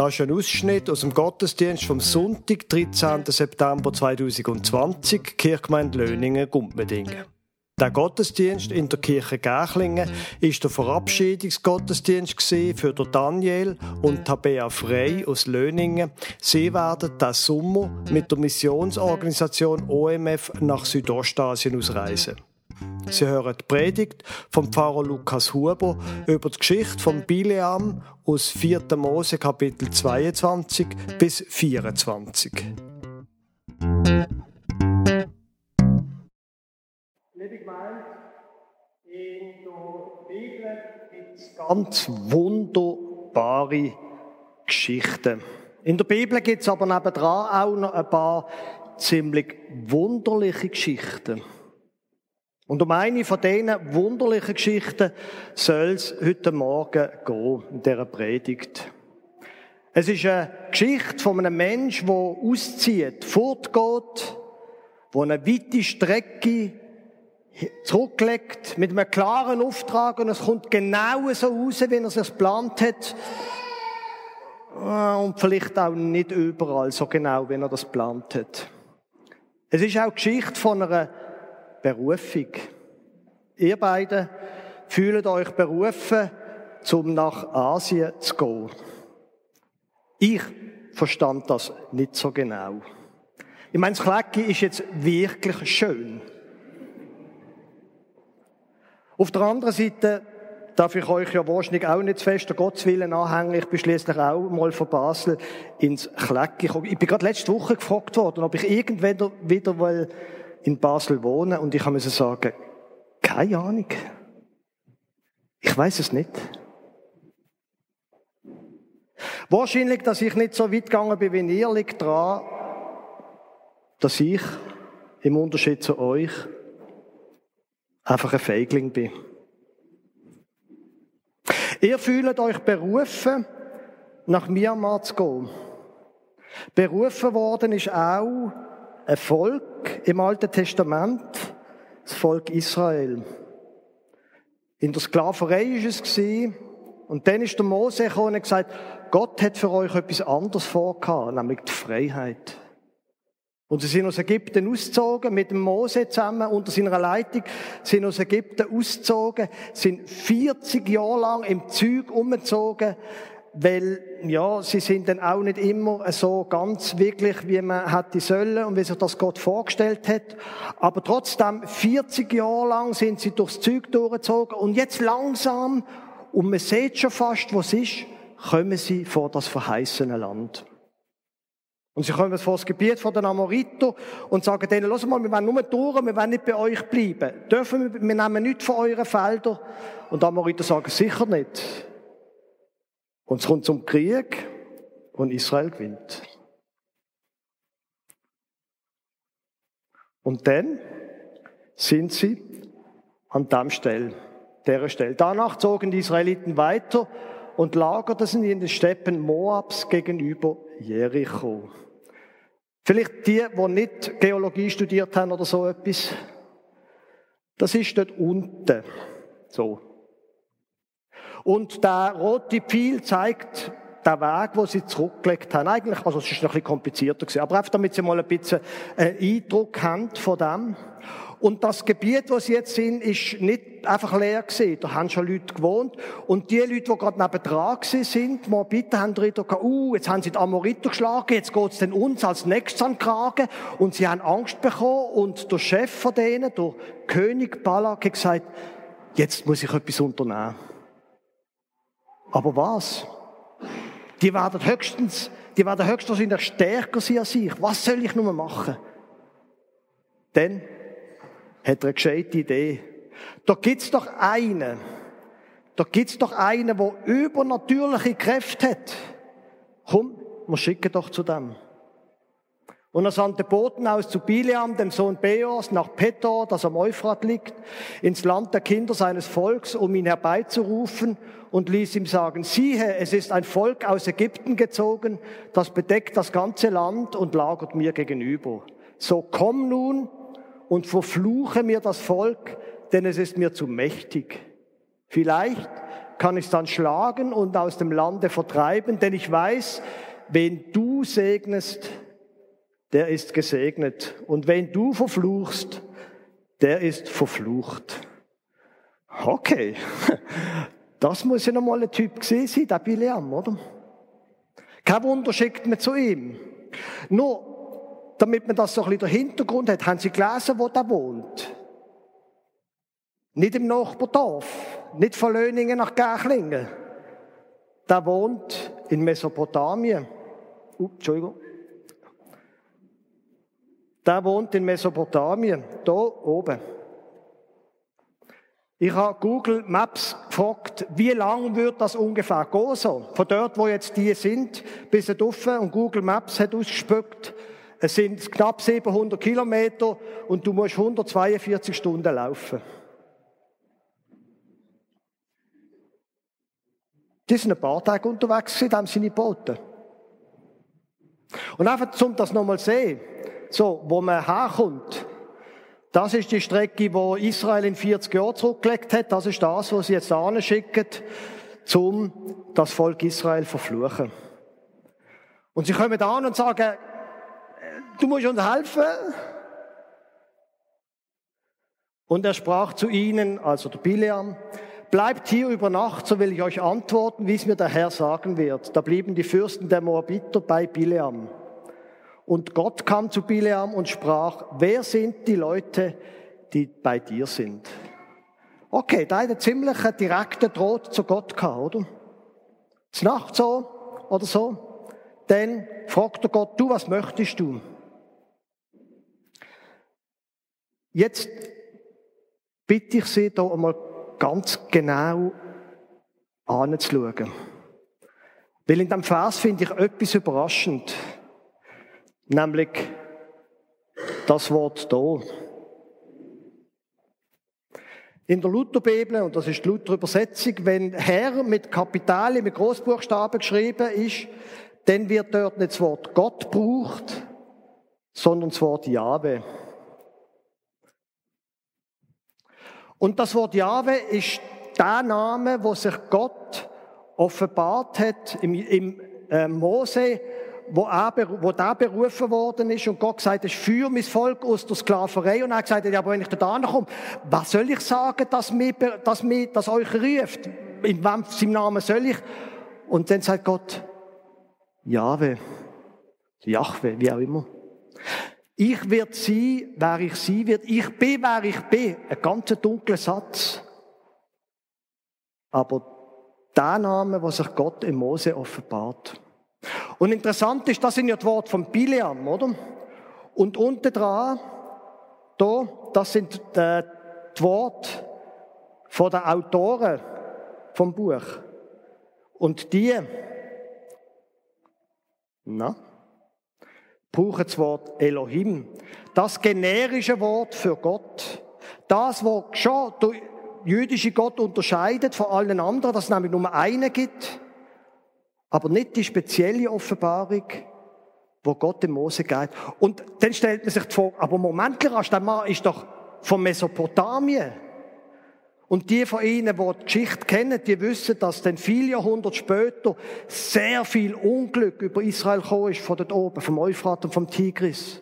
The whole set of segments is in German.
Das ist ein Ausschnitt aus dem Gottesdienst vom Sonntag, 13. September 2020, Kirchgemeinde Löningen-Gumpmedingen. Der Gottesdienst in der Kirche Gächlingen ist der Verabschiedungsgottesdienst für Daniel und Tabea Frey aus Löningen. Sie werden diesen Sommer mit der Missionsorganisation OMF nach Südostasien ausreisen. Sie hören die Predigt vom Pfarrer Lukas Huber über die Geschichte von Bileam aus 4. Mose Kapitel 22 bis 24. Liebe Gemeinde, in der Bibel gibt es ganz wunderbare Geschichten. In der Bibel gibt es aber nebendran auch noch ein paar ziemlich wunderliche Geschichten. Und um eine von diesen wunderlichen Geschichten soll es heute Morgen gehen, in dieser Predigt. Es ist eine Geschichte von einem Menschen, der auszieht, fortgeht, der eine weite Strecke zurücklegt, mit einem klaren Auftrag und es kommt genau so raus, wie er es geplant hat. Und vielleicht auch nicht überall so genau, wie er das geplant hat. Es ist auch die Geschichte von einer Berufung. Ihr beide fühlt euch berufen, um nach Asien zu gehen. Ich verstand das nicht so genau. Ich meine, das Klecki ist jetzt wirklich schön. Auf der anderen Seite darf ich euch ja wahrscheinlich auch nicht zu fest der Gotteswillen anhängen. Ich bin schließlich auch mal von Basel ins Klecki gekommen. Ich bin gerade letzte Woche gefragt worden, ob ich irgendwann wieder will in Basel wohnen und ich muss sagen, keine Ahnung. Ich weiß es nicht. Wahrscheinlich, dass ich nicht so weit gegangen bin wie ihr, liegt daran, dass ich im Unterschied zu euch einfach ein Feigling bin. Ihr fühlt euch berufen, nach Myanmar zu gehen. Berufen worden ist auch ein Volk im Alten Testament, das Volk Israel. In der Sklaverei war es und dann ist der Mose gekommen und gesagt, Gott hat für euch etwas anderes vorgehabt, nämlich die Freiheit. Und sie sind aus Ägypten ausgezogen, mit dem Mose zusammen, unter seiner Leitung, sind aus Ägypten ausgezogen, sind 40 Jahre lang im Zug umgezogen, weil, ja, sie sind dann auch nicht immer so ganz wirklich, wie man hätte sollen und wie sich das Gott vorgestellt hat. Aber trotzdem, 40 Jahre lang sind sie durchs Zeug durchgezogen und jetzt langsam, und man sieht schon fast, was ist, kommen sie vor das verheißene Land. Und sie kommen vor das Gebiet von den Amoriter und sagen denen, los mal, wir wollen nur durch, wir wollen nicht bei euch bleiben. Dürfen wir, wir nehmen nichts von euren Feldern. Und die Amoriter sagen, sicher nicht. Und es kommt zum Krieg und Israel gewinnt. Und dann sind sie an dem Stelle, der Stelle. Danach zogen die Israeliten weiter und lagerten sie in den Steppen Moabs gegenüber Jericho. Vielleicht die, die nicht Geologie studiert haben oder so etwas. Das ist dort unten. So. Und der rote Pfeil zeigt den Weg, wo sie zurückgelegt haben. Eigentlich, also es ist noch ein bisschen komplizierter gewesen, aber einfach damit sie mal ein bisschen einen Eindruck haben von dem. Und das Gebiet, wo sie jetzt sind, ist nicht einfach leer gewesen. Da haben schon Leute gewohnt. Und die Leute, die gerade nebendran gewesen sind, mal bitte haben die gesagt, uh, jetzt haben sie die Amoriter geschlagen, jetzt geht's denn uns als nächstes an den Kragen. Und sie haben Angst bekommen. Und der Chef von denen, der König Balak, hat gesagt, jetzt muss ich etwas unternehmen. Aber was? Die werden höchstens, die werden höchstwahrscheinlich stärker sein als ich. Was soll ich nur machen? Dann hat er eine gescheite Idee. Da gibt's doch einen, da gibt's doch einen, der übernatürliche Kräfte hat. Komm, wir schicken doch zu dem. Und er sandte Boten aus zu Bileam, dem Sohn Beors, nach Petor, das am Euphrat liegt, ins Land der Kinder seines Volks, um ihn herbeizurufen und ließ ihm sagen, siehe, es ist ein Volk aus Ägypten gezogen, das bedeckt das ganze Land und lagert mir gegenüber. So komm nun und verfluche mir das Volk, denn es ist mir zu mächtig. Vielleicht kann ich dann schlagen und aus dem Lande vertreiben, denn ich weiß, wen du segnest, der ist gesegnet. Und wen du verfluchst, der ist verflucht. Okay, das muss ja nochmal ein Typ gesehen sein, der Bileam, oder? Kein Wunder schickt man zu ihm. Nur, damit man das so ein bisschen der Hintergrund hat, haben Sie gelesen, wo der wohnt? Nicht im Nachbardorf, nicht von Löningen nach Gärchlingen. Der wohnt in Mesopotamien. Uh, Entschuldigung. Der wohnt in Mesopotamien, da oben. Ich habe Google Maps gefragt, wie lang wird das ungefähr gehen so? Von dort, wo jetzt die sind, bis drauf. Und Google Maps hat ausgespuckt, es sind knapp 700 Kilometer und du musst 142 Stunden laufen. Die sind ein paar Tage unterwegs, in dem seine Boote. Und einfach, um das nochmal zu sehen, so, wo man herkommt, das ist die Strecke, wo Israel in 40 Jahren zurückgelegt hat. Das ist das, was sie jetzt anschicken, um das Volk Israel zu verfluchen. Und sie kommen an und sagen, du musst uns helfen. Und er sprach zu ihnen, also der Bileam, bleibt hier über Nacht, so will ich euch antworten, wie es mir der Herr sagen wird. Da blieben die Fürsten der Moabiter bei Bileam. Und Gott kam zu Bileam und sprach, wer sind die Leute, die bei dir sind? Okay, da hat er ziemlich direkten Droht zu Gott gehabt, oder? Es Nacht so oder so. Dann fragt er Gott, du, was möchtest du? Jetzt bitte ich Sie da einmal ganz genau anzuschauen. Weil in dem Vers finde ich etwas überraschend. Nämlich das Wort da. In der Lutherbibel, und das ist die Luther-Übersetzung, wenn Herr mit Kapital, mit Großbuchstaben geschrieben ist, dann wird dort nicht das Wort Gott gebraucht, sondern das Wort Jahwe. Und das Wort Jahwe ist der Name, wo sich Gott offenbart hat im, im äh, Mose, wo, wo der berufen worden ist und Gott gesagt hat, führe mein Volk aus der Sklaverei. Und er gesagt hat, ja, aber wenn ich da komme, was soll ich sagen, dass mir, dass mir, dass euch ruft? In wem, seinem Namen soll ich? Und dann sagt Gott, Jahwe, Jahwe, wie auch immer. Ich werde sein, wer ich sein wird. Ich bin, wer ich bin. Ein ganz dunkler Satz. Aber der Name, was sich Gott im Mose offenbart. Und interessant ist, das sind ja die Worte von Bileam, oder? Und unten dran, da, das sind die, die Worte von den Autoren vom Buch. Und die, na, brauchen das Wort Elohim. Das generische Wort für Gott. Das, was schon der jüdische Gott unterscheidet von allen anderen, dass es nämlich nur einen gibt, aber nicht die spezielle Offenbarung, wo Gott dem Mose geht. Und dann stellt man sich vor, aber Moment, der Mann ist doch von Mesopotamien. Und die von Ihnen, die die Geschichte kennen, die wissen, dass dann viele Jahrhunderte später sehr viel Unglück über Israel gekommen ist, von dort oben, vom Euphrat und vom Tigris.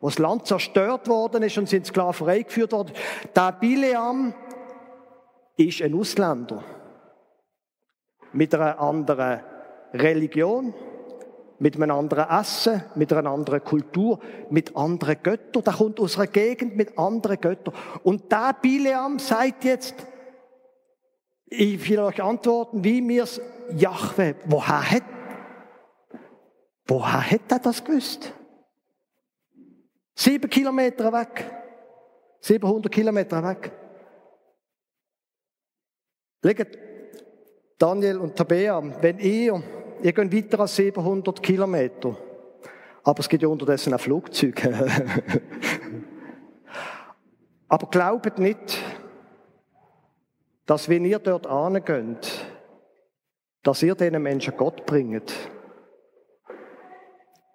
Wo das Land zerstört worden ist und in Sklaverei geführt worden. Der Bileam ist ein Ausländer. Mit einer anderen Religion, mit einem anderen Essen, mit einer anderen Kultur, mit anderen Göttern. Der kommt aus einer Gegend mit anderen Göttern. Und der Bileam sagt jetzt, ich will euch antworten, wie mir's Jahwe, woher hat, woher hat er das gewusst? Sieben Kilometer weg. 700 Kilometer weg. Legt Daniel und Tabea, wenn ihr ihr geht weiter als 700 Kilometer. Aber es gibt ja unterdessen auch Flugzeuge. Aber glaubt nicht, dass wenn ihr dort angeht, dass ihr diesen Menschen Gott bringt.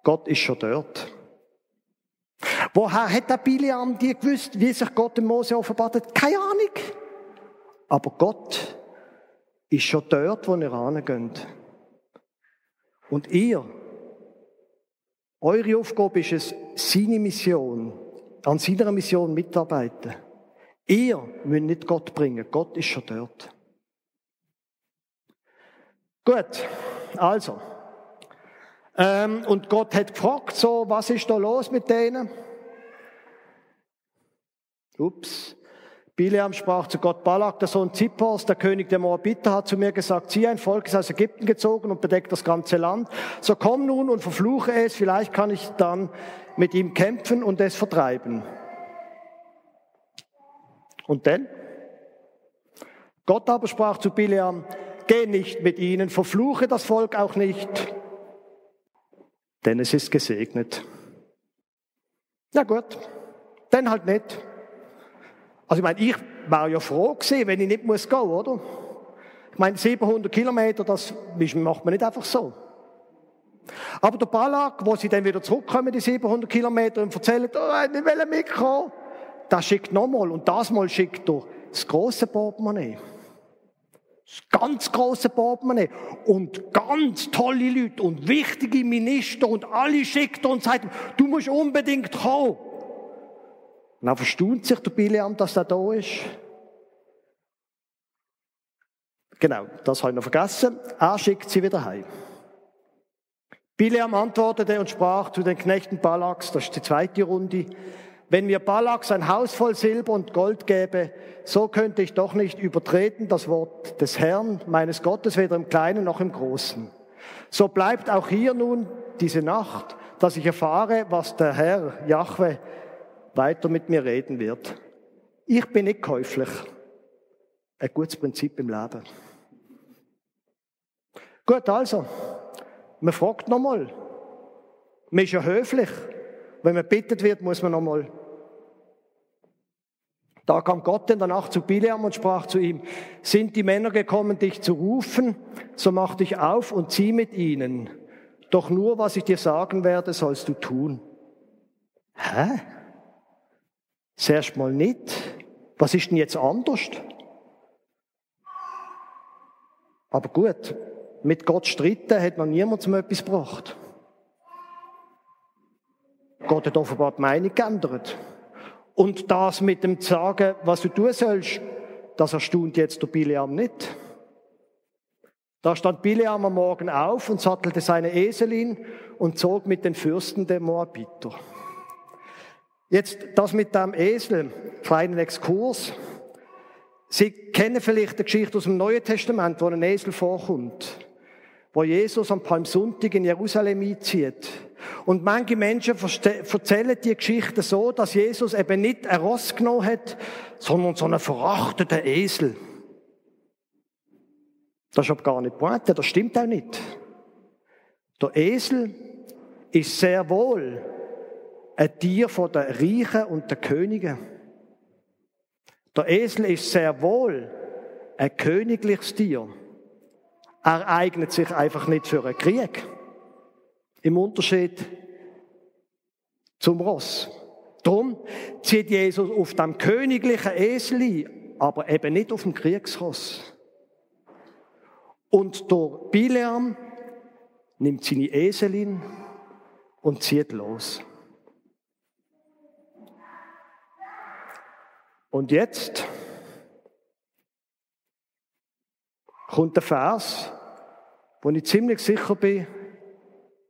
Gott ist schon dort. Woher hat der Biliam die gewusst, wie sich Gott dem Mose offenbart hat? Keine Ahnung. Aber Gott ist schon dort, wo ihr rangeht. Und ihr, eure Aufgabe ist es, seine Mission, an seiner Mission mitarbeiten. Ihr müsst nicht Gott bringen, Gott ist schon dort. Gut, also. Ähm, und Gott hat gefragt, so, was ist da los mit denen? Ups. Bileam sprach zu Gott Balak, der Sohn Zippors, der König der Moabiter, hat zu mir gesagt, sieh, ein Volk ist aus Ägypten gezogen und bedeckt das ganze Land. So komm nun und verfluche es, vielleicht kann ich dann mit ihm kämpfen und es vertreiben. Und denn? Gott aber sprach zu Bileam, geh nicht mit ihnen, verfluche das Volk auch nicht, denn es ist gesegnet. Ja gut, dann halt nicht. Also ich meine, ich wäre ja froh gewesen, wenn ich nicht muss gehen, oder? Ich meine, 700 Kilometer, das macht man nicht einfach so. Aber der Balak, wo sie dann wieder zurückkommen, die 700 Kilometer, und erzählen, oh, ich will mitkommen, das schickt nochmal. Und das Mal schickt er das große Portemonnaie. Das ganz große Portemonnaie. Und ganz tolle Leute und wichtige Minister und alle schickt und sagt, du musst unbedingt kommen. Und dann verstaunt sich der Bileam, dass er da ist. Genau, das habe ich noch vergessen. Er schickt sie wieder heim. Bileam antwortete und sprach zu den Knechten Balaks, das ist die zweite Runde, wenn mir Balak sein Haus voll Silber und Gold gäbe, so könnte ich doch nicht übertreten das Wort des Herrn, meines Gottes, weder im Kleinen noch im Großen. So bleibt auch hier nun diese Nacht, dass ich erfahre, was der Herr Jahwe weiter mit mir reden wird. Ich bin nicht käuflich. Ein gutes Prinzip im Leben. Gut, also, man fragt nochmal. Man ist ja höflich. Wenn man bittet wird, muss man nochmal. Da kam Gott in der Nacht zu Bileam und sprach zu ihm, sind die Männer gekommen, dich zu rufen, so mach dich auf und zieh mit ihnen. Doch nur, was ich dir sagen werde, sollst du tun. Hä? Zuerst mal nicht. Was ist denn jetzt anders? Aber gut, mit Gott streiten hat noch niemand zum etwas gebracht. Gott hat offenbar die Meinung geändert. Und das mit dem Sagen, was du tun sollst, das erstaunt jetzt der Bileam nicht. Da stand Bileam am Morgen auf und sattelte seine Eselin und zog mit den Fürsten der Moabiter. Jetzt das mit dem Esel, kleinen Exkurs. Sie kennen vielleicht die Geschichte aus dem Neuen Testament, wo ein Esel vorkommt, wo Jesus am Palmsonntag in Jerusalem einzieht. Und manche Menschen erzählen die Geschichte so, dass Jesus eben nicht ein Ross genommen hat, sondern so einen verachteten Esel. Das ist aber gar nicht Pointe, das stimmt auch nicht. Der Esel ist sehr wohl ein Tier von den Reichen und den Königen. Der Esel ist sehr wohl ein königliches Tier. Er eignet sich einfach nicht für einen Krieg. Im Unterschied zum Ross. Darum zieht Jesus auf dem königlichen Esel ein, aber eben nicht auf dem Kriegsross. Und der Bileam nimmt seine Eselin und zieht los. Und jetzt kommt der Vers, wo ich ziemlich sicher bin,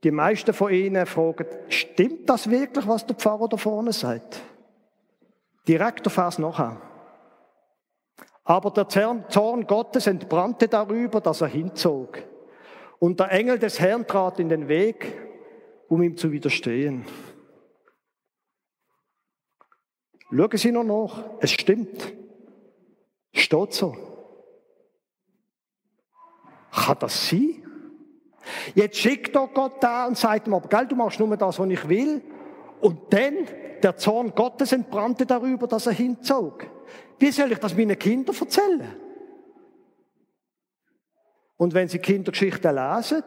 die meisten von Ihnen fragen, stimmt das wirklich, was der Pfarrer da vorne sagt? Direkt der Vers nachher. Aber der Zorn Gottes entbrannte darüber, dass er hinzog. Und der Engel des Herrn trat in den Weg, um ihm zu widerstehen. Schauen Sie noch nach. Es stimmt. Steht so. Kann das sein? Jetzt schickt doch Gott da und sagt ihm, aber gell, du machst nur das, was ich will. Und dann der Zorn Gottes entbrannte darüber, dass er hinzog. Wie soll ich das meinen Kindern erzählen? Und wenn sie Kindergeschichten lesen,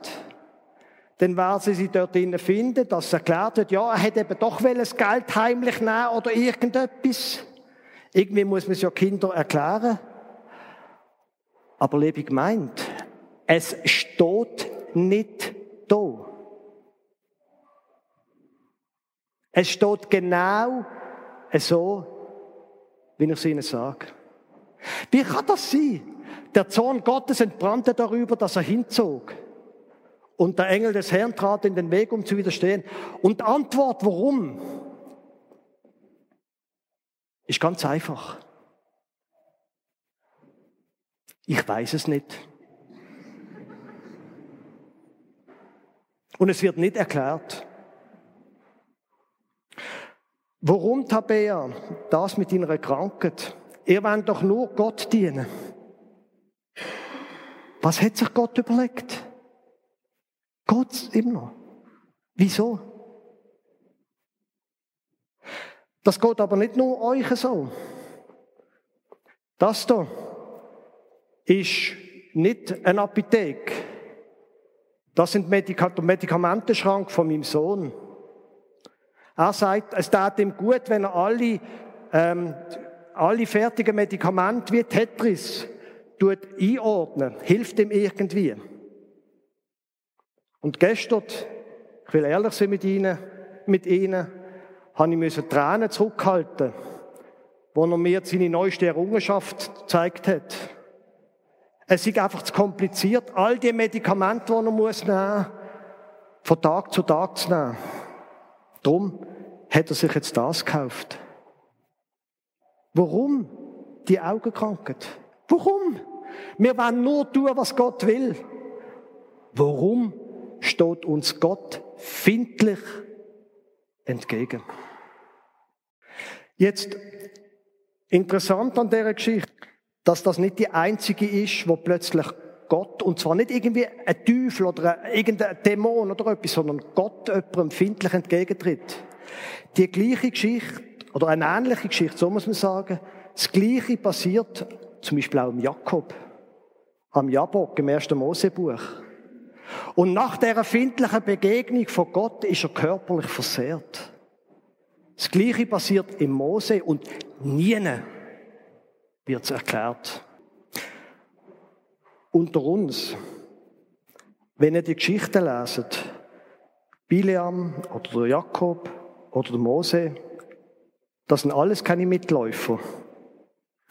dann werden sie dort drinnen finden, dass erklärt wird, ja, er hätte eben doch das Geld heimlich nehmen oder irgendetwas. Irgendwie muss man es ja Kindern erklären. Aber liebe gemeint, es steht nicht da. Es steht genau so, wie ich es Ihnen sage. Wie kann das sein? Der Zorn Gottes entbrannte darüber, dass er hinzog. Und der Engel des Herrn trat in den Weg, um zu widerstehen. Und Antwort, warum? Ist ganz einfach. Ich weiß es nicht. Und es wird nicht erklärt. Warum, Tabea, das mit deiner Krankheit? Ihr wollt doch nur Gott dienen. Was hat sich Gott überlegt? Gott immer noch. Wieso? Das geht aber nicht nur euch so. Das hier ist nicht eine Apotheke. Das sind Medika Medikamentenschrank von meinem Sohn. Er sagt, es tat ihm gut, wenn er alle, ähm, alle fertigen Medikamente wie Tetris tut einordnen. Hilft ihm irgendwie. Und gestern, ich will ehrlich sein mit Ihnen, mit Ihnen, habe ich müssen Tränen zurückhalten, wo er mir seine neueste Errungenschaft gezeigt hat. Es ist einfach zu kompliziert, all die Medikamente, die er muss nehmen, von Tag zu Tag zu nehmen. Darum hat er sich jetzt das gekauft. Warum? Die Augenkrankheit. Warum? Wir wollen nur tun, was Gott will. Warum steht uns Gott findlich entgegen? Jetzt, interessant an dieser Geschichte, dass das nicht die einzige ist, wo plötzlich Gott, und zwar nicht irgendwie ein Teufel oder irgendein Dämon oder etwas, sondern Gott jemandem findlich entgegentritt. Die gleiche Geschichte, oder eine ähnliche Geschichte, so muss man sagen, das Gleiche passiert zum Beispiel auch im Jakob, am Jabok, im ersten Mosebuch. Und nach der erfindlichen Begegnung von Gott ist er körperlich versehrt. Das Gleiche passiert im Mose und nie wird es erklärt. Unter uns, wenn ihr die Geschichte leset, Bileam oder der Jakob oder der Mose, das sind alles keine Mitläufer.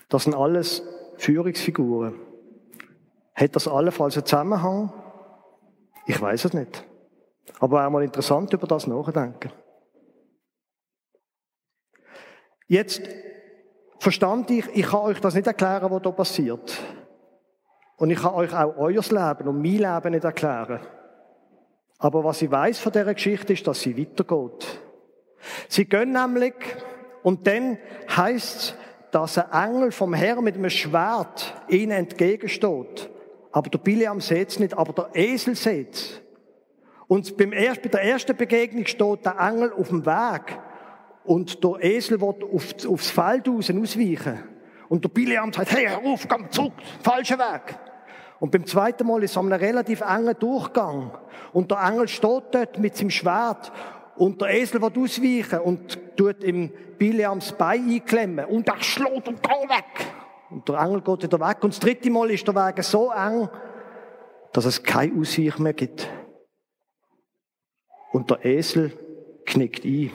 Das sind alles Führungsfiguren. Hat das allenfalls einen Zusammenhang? Ich weiß es nicht. Aber auch mal interessant über das nachdenken. Jetzt verstand ich, ich kann euch das nicht erklären, was da passiert. Und ich kann euch auch euer Leben und mein Leben nicht erklären. Aber was ich weiß von dieser Geschichte ist, dass sie weitergeht. Sie gehen nämlich, und dann heißt es, dass ein Engel vom Herrn mit einem Schwert ihnen entgegensteht. Aber der Biliam sieht es nicht, aber der Esel sieht es. Und beim erst, bei der ersten Begegnung steht der Engel auf dem Weg. Und der Esel wird auf, aufs Feld raus ausweichen. Und der Biliam sagt, hey, hör auf, komm zurück, falscher Weg. Und beim zweiten Mal ist es an einem relativ engen Durchgang. Und der Engel steht dort mit seinem Schwert und der Esel wird ausweichen und tut ihm Bileams Bein einklemmen. Und er schlägt und geht weg. Und der Engel geht wieder weg. Und das dritte Mal ist der Weg so eng, dass es kein Ausweich mehr gibt. Und der Esel knickt ein.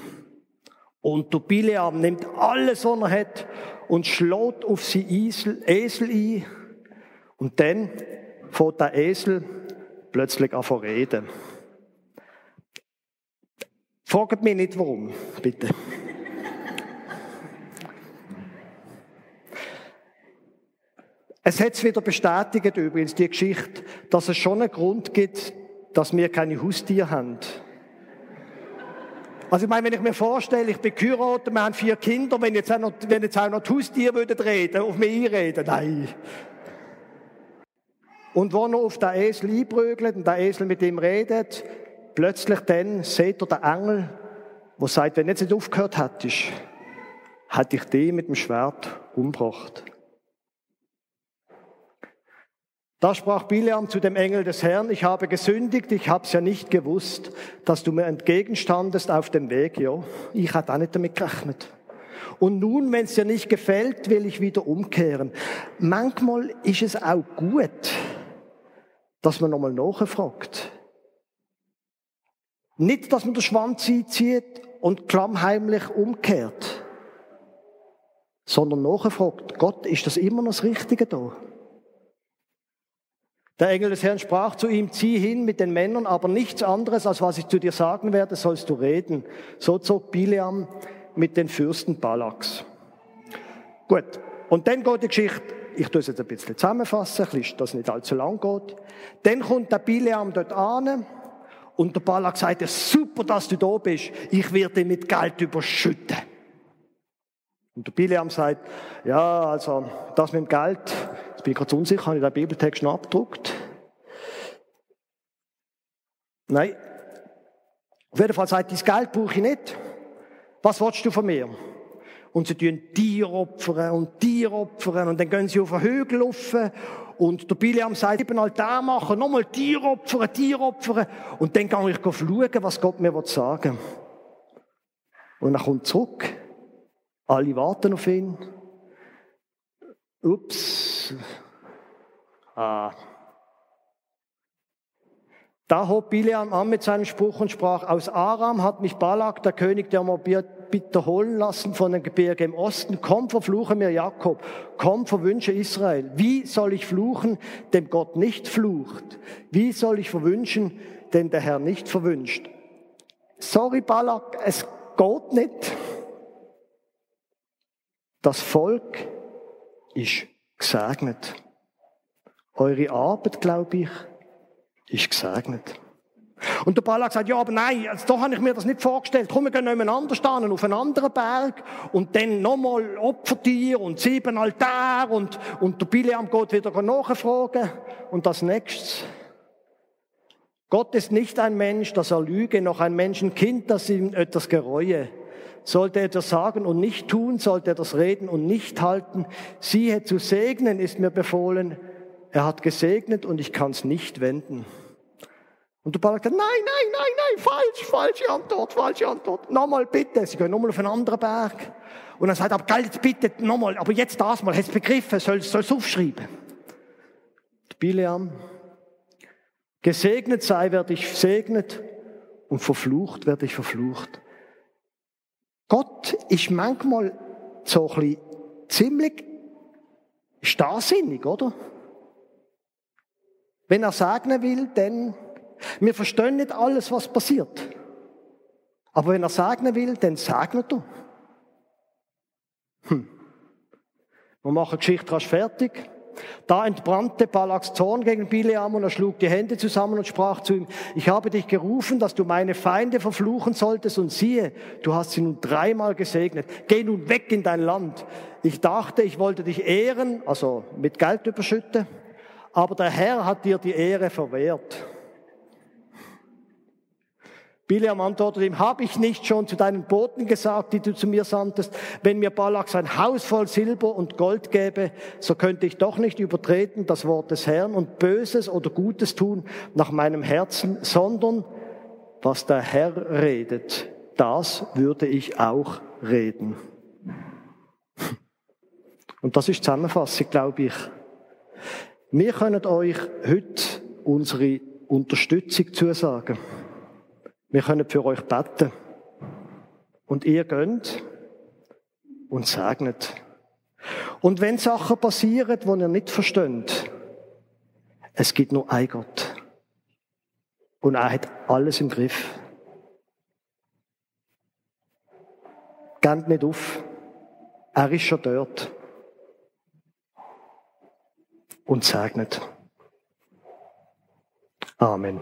Und der Bileam nimmt alles, was er hat, und schlägt auf sein Esel, Esel ein. Und dann fährt der Esel plötzlich an zu reden. Fragt mich nicht warum, bitte. Es hat es wieder bestätigt, übrigens, die Geschichte, dass es schon einen Grund gibt, dass wir keine Haustiere haben. Also ich meine, wenn ich mir vorstelle, ich bin geheiratet, wir haben vier Kinder, wenn jetzt auch noch, wenn jetzt auch noch die Haustiere würden reden, auf mich einreden, nein. Und wo er auf den Esel einprügelt und der Esel mit ihm redet, plötzlich dann seht ihr den Engel, der sagt, wenn jetzt nicht aufgehört hättest, hätte ich dich mit dem Schwert umgebracht. Da sprach Bileam zu dem Engel des Herrn, ich habe gesündigt, ich habe es ja nicht gewusst, dass du mir entgegenstandest auf dem Weg. Ja, ich hatte auch nicht damit gerechnet. Und nun, wenn es dir nicht gefällt, will ich wieder umkehren. Manchmal ist es auch gut, dass man nochmal nachfragt. Nicht, dass man den Schwanz einzieht und klammheimlich umkehrt, sondern nachfragt, Gott, ist das immer noch das Richtige da? Der Engel des Herrn sprach zu ihm, zieh hin mit den Männern, aber nichts anderes, als was ich zu dir sagen werde, sollst du reden. So zog Bileam mit den Fürsten Balaks. Gut, und dann geht die Geschichte, ich tue es jetzt ein bisschen zusammenfassen, dass das nicht allzu lang geht. Dann kommt der Bileam dort an und der Balak sagt, super, dass du da bist, ich werde dich mit Geld überschütten. Und der Bileam sagt, ja, also das mit dem Geld, Jetzt bin ich gerade unsicher, habe ich den Bibeltext noch abgedruckt? Nein. Auf jeden Fall sagt, dein Geld brauche ich nicht. Was willst du von mir? Und sie tun Tier opfern und Tier opfern und dann gehen sie auf einen Hügel rauf und der Biliam sagt, eben Altar machen, nochmal Tier opfern, Tier opfern und dann gehe ich schauen, was Gott mir sagen will. Und er kommt zurück. Alle warten auf ihn. Ups. Ah. Da hob Bileam an mit seinem Spruch und sprach, aus Aram hat mich Balak, der König der Moabiter, holen lassen von den Gebirge im Osten. Komm, verfluche mir Jakob. Komm, verwünsche Israel. Wie soll ich fluchen, dem Gott nicht flucht? Wie soll ich verwünschen, den der Herr nicht verwünscht? Sorry, Balak, es geht nicht. Das Volk ist gesegnet. Eure Arbeit, glaube ich, ist gesegnet. Und der Balak sagt, ja, aber nein, also, da habe ich mir das nicht vorgestellt. Komm, wir gehen nebeneinander stehen, auf einen anderen Berg und dann nochmal Opfertier und sieben Altar und, und der Bileam geht wieder nachfragen. Und das nächstes. Gott ist nicht ein Mensch, dass er lüge, noch ein Menschenkind, das ihm etwas gereue. Sollte er das sagen und nicht tun, sollte er das reden und nicht halten. Siehe, zu segnen ist mir befohlen. Er hat gesegnet und ich kann es nicht wenden. Und der Balak sagt, nein, nein, nein, nein, falsch, falsche Antwort, falsche Antwort. Nochmal bitte. Sie gehen nochmal auf einen anderen Berg. Und er sagt, aber galt bitte nochmal, aber jetzt das mal, hast begriffen, soll es aufschreiben. Der Bileam, gesegnet sei, werde ich segnet und verflucht werde ich verflucht. Gott ist manchmal so ein bisschen ziemlich starrsinnig, oder? Wenn er segnen will, dann, wir verstehen nicht alles, was passiert. Aber wenn er segnen will, dann segnet er. Hm. Wir machen die Geschichte rasch fertig. Da entbrannte Balaks Zorn gegen Bileam und er schlug die Hände zusammen und sprach zu ihm, ich habe dich gerufen, dass du meine Feinde verfluchen solltest und siehe, du hast sie nun dreimal gesegnet. Geh nun weg in dein Land. Ich dachte, ich wollte dich ehren, also mit Geld überschütten, aber der Herr hat dir die Ehre verwehrt. Biliam antwortete ihm, habe ich nicht schon zu deinen Boten gesagt, die du zu mir sandtest, wenn mir Balak sein Haus voll Silber und Gold gäbe, so könnte ich doch nicht übertreten das Wort des Herrn und Böses oder Gutes tun nach meinem Herzen, sondern was der Herr redet, das würde ich auch reden. Und das ist Zusammenfassung, glaube ich. Wir können euch heute unsere Unterstützung zusagen. Wir können für euch beten. Und ihr gönnt und segnet. Und wenn Sachen passieren, die ihr nicht versteht, es gibt nur ein Gott. Und er hat alles im Griff. Geht nicht auf. Er ist schon dort. Und segnet. Amen.